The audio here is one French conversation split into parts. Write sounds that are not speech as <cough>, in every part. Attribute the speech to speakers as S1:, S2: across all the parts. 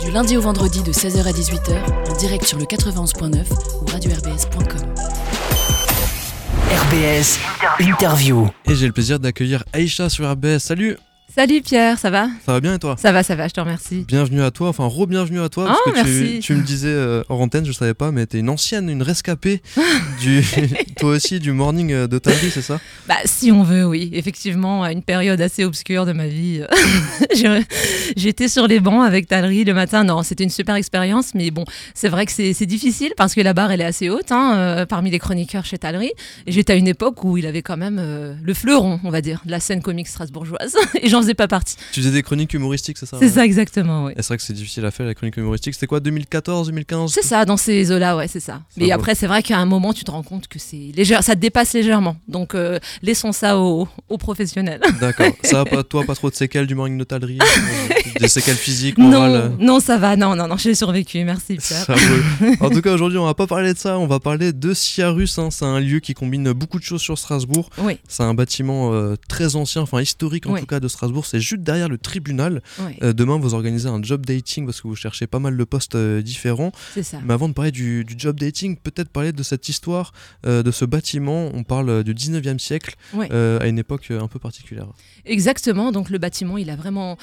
S1: Du lundi au vendredi de 16h à 18h, en direct sur le 91.9 ou radio-rbs.com.
S2: RBS Interview.
S3: Et j'ai le plaisir d'accueillir Aïcha sur RBS. Salut
S4: Salut Pierre, ça va
S3: Ça va bien et toi
S4: Ça va, ça va, je te remercie.
S3: Bienvenue à toi, enfin re-bienvenue à toi,
S4: Oh,
S3: parce que tu,
S4: merci.
S3: tu me disais euh, hors antenne, je savais pas, mais t'es une ancienne, une rescapée, <laughs> du, toi aussi, du morning euh, de ta vie, c'est ça?
S4: Bah si on veut, oui. Effectivement, à une période assez obscure de ma vie, euh, <laughs> j'étais sur les bancs avec Talry le matin. Non, c'était une super expérience, mais bon, c'est vrai que c'est difficile parce que la barre, elle est assez haute hein, euh, parmi les chroniqueurs chez Talry. Et j'étais à une époque où il avait quand même euh, le fleuron, on va dire, de la scène comique strasbourgeoise. <laughs> Et j'en faisais pas partie.
S3: Tu faisais des chroniques humoristiques, c'est ça
S4: C'est
S3: ouais
S4: ça exactement, oui.
S3: Et c'est vrai que c'est difficile à faire, la chronique humoristique. C'était quoi, 2014, 2015
S4: C'est ça, dans ces eaux-là, ouais, c'est ça. Mais après, c'est vrai qu'à un moment, tu te rends compte que c'est léger, ça te dépasse légèrement. Donc, euh, laissons ça aux, aux professionnels.
S3: D'accord. Ça va <laughs> pas, toi, pas trop de séquelles du morning de Talry euh, <laughs> Des séquelles physiques, morales
S4: Non, non, ça va, non, non, non, j'ai survécu, merci <laughs> Pierre. <laughs>
S3: En tout cas, aujourd'hui, on va pas parler de ça, on va parler de Ciarus. hein. C'est un lieu qui combine beaucoup de choses sur Strasbourg.
S4: Oui,
S3: C'est un bâtiment euh, très ancien, enfin historique en
S4: Oui.
S3: tout cas de Strasbourg. C'est juste derrière le tribunal.
S4: oui,
S3: Euh, demain, vous organisez un job dating parce que vous cherchez pas mal de postes euh, différents.
S4: c'est ça.
S3: Mais avant de parler du, du job dating, peut-être parler de cette histoire de ce bâtiment. On parle du 19e siècle, à une époque un peu particulière.
S4: Exactement, donc le bâtiment, il a vraiment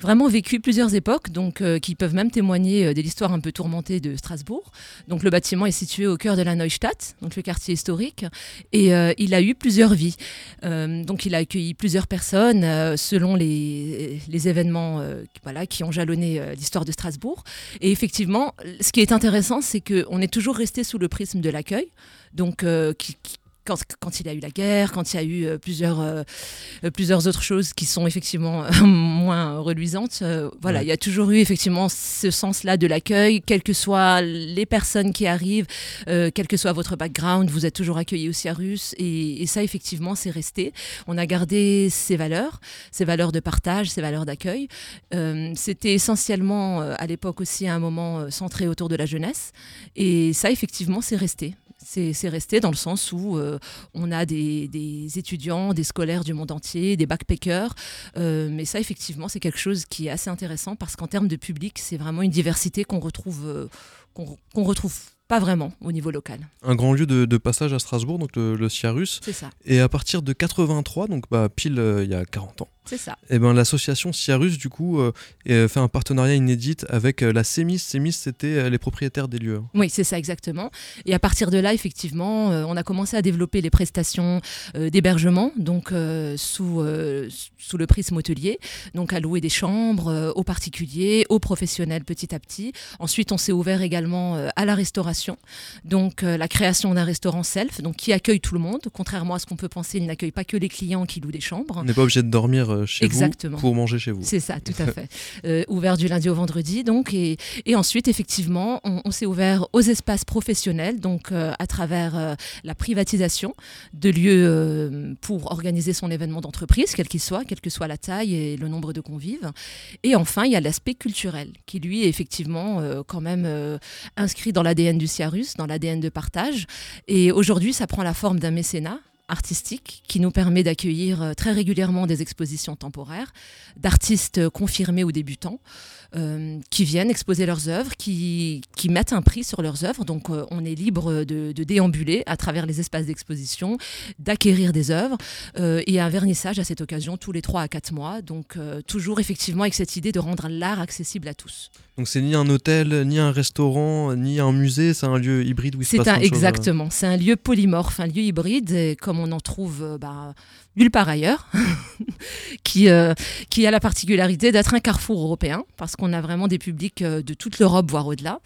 S4: vraiment vécu plusieurs époques, donc euh, qui peuvent même témoigner euh, de l'histoire un peu tourmentée de Strasbourg. Donc le bâtiment est situé au cœur de la Neustadt, donc le quartier historique, et euh, il a eu plusieurs vies. Donc il a accueilli plusieurs personnes selon les, événements qui- ont jalonné l'histoire de Strasbourg. Et effectivement, ce qui est intéressant, c'est qu'on est toujours resté sous le prisme de l'accueil, donc qui- qui- quand, quand il y a eu la guerre, quand il y a eu euh, plusieurs, euh, euh, plusieurs autres choses qui sont effectivement <laughs> moins reluisantes. voilà,
S3: Ouais.
S4: il y a toujours eu effectivement ce sens-là de l'accueil, quelles que soient les personnes qui arrivent, quel que soit votre background, vous êtes toujours accueillis aussi à Russe. Et, et ça, effectivement, c'est resté. On a gardé ces valeurs, ces valeurs de partage, ces valeurs d'accueil. C'était essentiellement à l'époque aussi un moment centré autour de la jeunesse. Et ça, effectivement, c'est resté. C'est resté dans le sens où euh, on a des, des étudiants, des scolaires du monde entier, des backpackers. Euh, mais ça, effectivement, c'est quelque chose qui est assez intéressant parce qu'en termes de public, c'est vraiment une diversité qu'on retrouve, euh, qu'on retrouve pas vraiment au niveau local.
S3: Un grand lieu de, de passage à Strasbourg, donc le, le Ciarus.
S4: C'est ça,
S3: Et à partir de 83, donc bah, pile il y a 40 ans,
S4: c'est ça.
S3: eh ben, l'association Ciarus, du coup, euh, euh, fait un partenariat inédit avec euh, la CEMIS. CEMIS, c'était les propriétaires des lieux.
S4: Oui, c'est ça exactement. Et à partir de là, effectivement, on a commencé à développer les prestations d'hébergement, donc sous, sous le prisme hôtelier, donc à louer des chambres aux particuliers, aux professionnels petit à petit. Ensuite, on s'est ouvert également à la restauration, donc la création d'un restaurant self, donc qui accueille tout le monde. Contrairement à ce qu'on peut penser, il n'accueille pas que les clients qui louent des chambres.
S3: On n'est pas obligé de dormir euh, chez
S4: Exactement.
S3: vous pour manger chez vous.
S4: C'est ça, tout à <laughs> fait. Euh, ouvert du lundi au vendredi, donc. Et, et ensuite, effectivement, on, on s'est ouvert aux espaces professionnels, donc euh, à travers euh, la privatisation de lieux pour organiser son événement d'entreprise, quel qu'il soit, quelle que soit la taille et le nombre de convives. Et enfin, il y a l'aspect culturel, qui lui est effectivement quand même inscrit dans l'ADN du Ciarus, dans l'ADN de partage. Et aujourd'hui, ça prend la forme d'un mécénat artistique qui nous permet d'accueillir euh, très régulièrement des expositions temporaires d'artistes euh, confirmés ou débutants qui viennent exposer leurs œuvres, qui, qui mettent un prix sur leurs œuvres. Donc euh, on est libre de, de déambuler à travers les espaces d'exposition, d'acquérir des œuvres euh, et un vernissage à cette occasion tous les 3 à 4 mois. Donc euh, toujours effectivement avec cette idée de rendre l'art accessible à tous.
S3: Donc c'est ni un hôtel, ni un restaurant, ni un musée, c'est un lieu hybride où il se passe
S4: un
S3: euh.
S4: exactement, c'est un lieu polymorphe, un lieu hybride, et comme on en trouve euh, bah, nulle part ailleurs, <laughs> qui, euh, qui a la particularité d'être un carrefour européen, parce qu'on a vraiment des publics euh, de toute l'Europe, voire au-delà,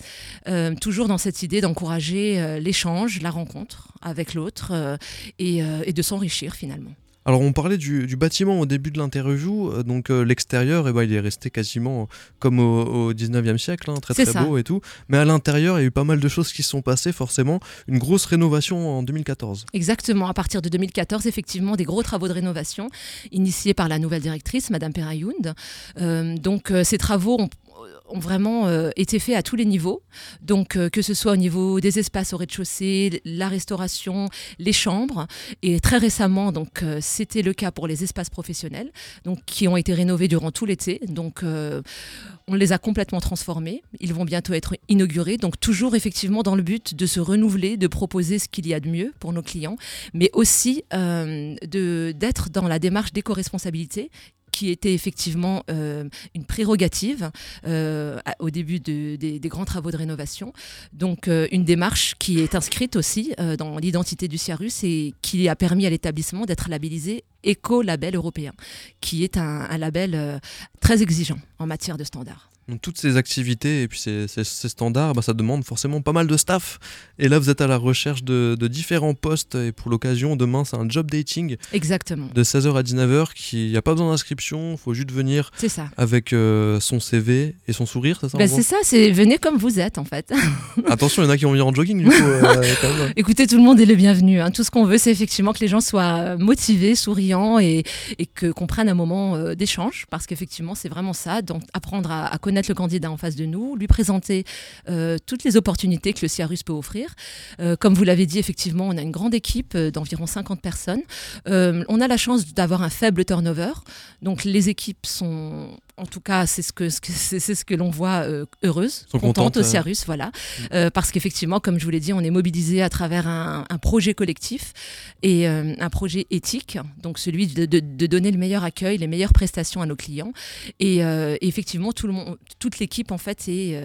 S4: Euh, toujours dans cette idée d'encourager l'échange, la rencontre avec l'autre, et de s'enrichir finalement.
S3: Alors on parlait du, du bâtiment au début de l'interview, euh, donc euh, l'extérieur, eh ben, il est resté quasiment comme au, au 19e siècle, hein, très très
S4: ça.
S3: beau et tout. Mais à l'intérieur, il y a eu pas mal de choses qui se sont passées, forcément. Une grosse rénovation en 2014.
S4: Exactement, à partir de 2014, effectivement, des gros travaux de rénovation initiés par la nouvelle directrice, Madame Perayound. Euh, donc, ces travaux ont ont vraiment été faits à tous les niveaux. Donc, que ce soit au niveau des espaces au rez-de-chaussée, la restauration, les chambres. Et très récemment, donc, c'était le cas pour les espaces professionnels, qui ont été rénovés durant tout l'été. Donc, on les a complètement transformés. Ils vont bientôt être inaugurés. Donc, toujours effectivement dans le but de se renouveler, de proposer ce qu'il y a de mieux pour nos clients, mais aussi d'être dans la démarche d'éco-responsabilité qui était effectivement euh, une prérogative euh, au début des, grands travaux de rénovation. Donc euh, une démarche qui est inscrite aussi dans l'identité du CIARUS et qui a permis à l'établissement d'être labellisé éco-label européen, qui est un label très exigeant en matière de standards.
S3: Donc, toutes ces activités et puis ces, standards, bah, ça demande forcément pas mal de staff. Et là, vous êtes à la recherche de, différents postes. Et pour l'occasion, demain, c'est un job dating.
S4: Exactement.
S3: De 16h à 19h. Il n'y a pas besoin d'inscription. Il faut juste venir avec euh, son CV et son sourire.
S4: C'est ça bah, C'est ça. C'est venez comme vous êtes, en fait. <laughs>
S3: Attention, il y en a qui vont venir en jogging, du coup. Euh, <laughs>
S4: Écoutez, tout le monde est le bienvenu. Hein. Tout ce qu'on veut, c'est effectivement que les gens soient motivés, souriants et, et qu'on prenne un moment euh, d'échange. Parce qu'effectivement, c'est vraiment ça. Donc, apprendre à, à connaître le candidat en face de nous, lui présenter euh, toutes les opportunités que le CIARUS peut offrir. Euh, comme vous l'avez dit, effectivement, on a une grande équipe euh, d'environ 50 personnes. on a la chance d'avoir un faible turnover. Donc les équipes sont en tout cas, c'est ce que, c'est ce que l'on voit euh, heureuse, contente au CIARUS, voilà. Mm. parce qu'effectivement, comme je vous l'ai dit, on est mobilisé à travers un, projet collectif et un projet éthique, donc celui de, donner le meilleur accueil, les meilleures prestations à nos clients. Et, effectivement, tout le monde, toute l'équipe en fait est,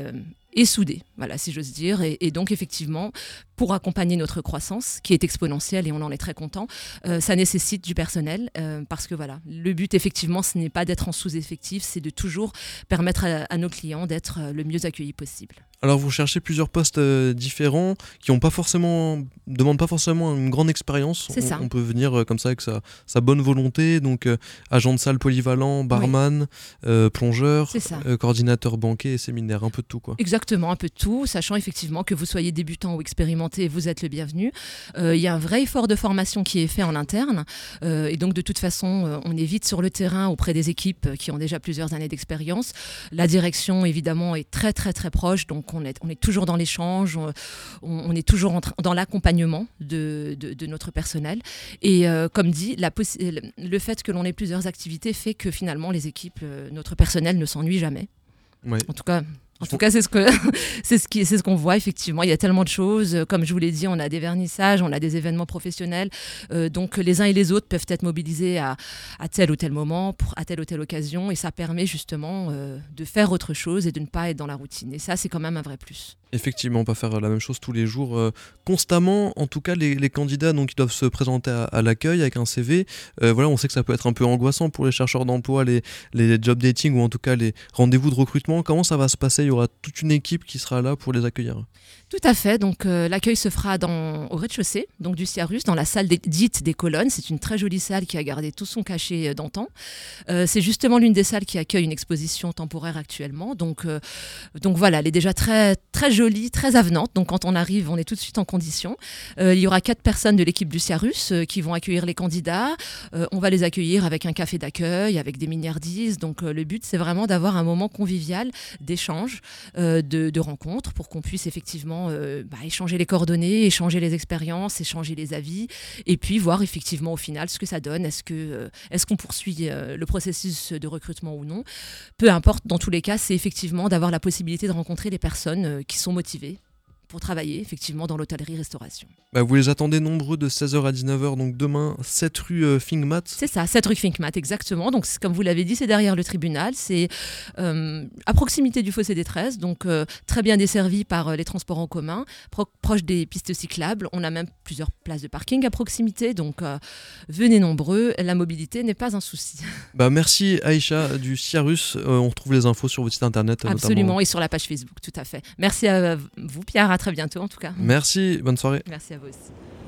S4: euh, est soudée, voilà, si j'ose dire. Et, donc, effectivement, pour accompagner notre croissance, qui est exponentielle et on en est très content, euh, ça nécessite du personnel euh, parce que voilà, le but, effectivement, ce n'est pas d'être en sous-effectif, c'est de toujours permettre à, nos clients d'être le mieux accueillis possible.
S3: Alors, vous cherchez plusieurs postes différents qui ont pas forcément, demandent pas forcément une grande expérience.
S4: C'est ça.
S3: On peut venir comme ça avec sa, sa bonne volonté, donc agent de salle polyvalent, barman, plongeur, coordinateur banquet et séminaire, un peu de tout quoi.
S4: Exactement Exactement, un peu de tout, sachant effectivement que vous soyez débutant ou expérimenté, vous êtes le bienvenu. Euh, il y a un vrai effort de formation qui est fait en interne. Euh, et donc, de toute façon, euh, on est vite sur le terrain auprès des équipes qui ont déjà plusieurs années d'expérience. La direction, évidemment, est très, très, très proche. Donc, on est, on est toujours dans l'échange, on, est toujours dans l'accompagnement de, de, notre personnel. Et comme dit, la le fait que l'on ait plusieurs activités fait que finalement, les équipes, notre personnel ne s'ennuie jamais. En tout cas, en tout cas, c'est ce que <laughs> c'est ce qui c'est ce qu'on voit effectivement. Il y a tellement de choses. Comme je vous l'ai dit, on a des vernissages, on a des événements professionnels. Euh, donc les uns et les autres peuvent être mobilisés à, à, tel ou tel moment, pour, à telle ou telle occasion, et ça permet justement euh, de faire autre chose et de ne pas être dans la routine. Et ça, c'est quand même un vrai plus.
S3: Effectivement, pas faire la même chose tous les jours, euh, constamment. En tout cas, les, candidats donc, ils doivent se présenter à, l'accueil avec un CV. voilà, on sait que ça peut être un peu angoissant pour les chercheurs d'emploi, les, les job dating ou en tout cas les rendez-vous de recrutement. Comment ça va se passer? Il y aura toute une équipe qui sera là pour les accueillir.
S4: Tout à fait. Donc euh, l'accueil se fera dans, au rez-de-chaussée, donc du Ciarus, dans la salle dite des colonnes. C'est une très jolie salle qui a gardé tout son cachet euh, d'antan. Euh, c'est justement l'une des salles qui accueille une exposition temporaire actuellement. Donc, donc voilà, elle est déjà très très jolie, très avenante. Donc quand on arrive, on est tout de suite en condition. il y aura quatre personnes de l'équipe du Ciarus qui vont accueillir les candidats. on va les accueillir avec un café d'accueil, avec des miniardises. Donc le but, c'est vraiment d'avoir un moment convivial d'échange, de, de rencontres, pour qu'on puisse effectivement euh, bah, échanger les coordonnées, échanger les expériences, échanger les avis, et puis voir effectivement au final ce que ça donne. Est-ce que euh, est-ce qu'on poursuit euh, le processus de recrutement ou non? Peu importe. Dans tous les cas, c'est effectivement d'avoir la possibilité de rencontrer les personnes qui sont motivées pour travailler effectivement dans l'hôtellerie-restauration.
S3: Bah, vous les attendez nombreux de 16h à 19h, donc demain 7 rue euh, Fingmat
S4: C'est ça, 7 rue Fingmat, exactement. Donc comme vous l'avez dit, c'est derrière le tribunal, c'est euh, à proximité du fossé des 13, donc euh, très bien desservi par les transports en commun, proche des pistes cyclables. On a même plusieurs places de parking à proximité, donc venez nombreux, la mobilité n'est pas un souci. <laughs>
S3: Bah, merci Aïcha du Ciarus, on retrouve les infos sur votre site internet.
S4: Absolument, et sur la page Facebook, tout à fait. Merci à vous Pierre, très bientôt en tout cas.
S3: Merci, bonne soirée.
S4: Merci à vous aussi.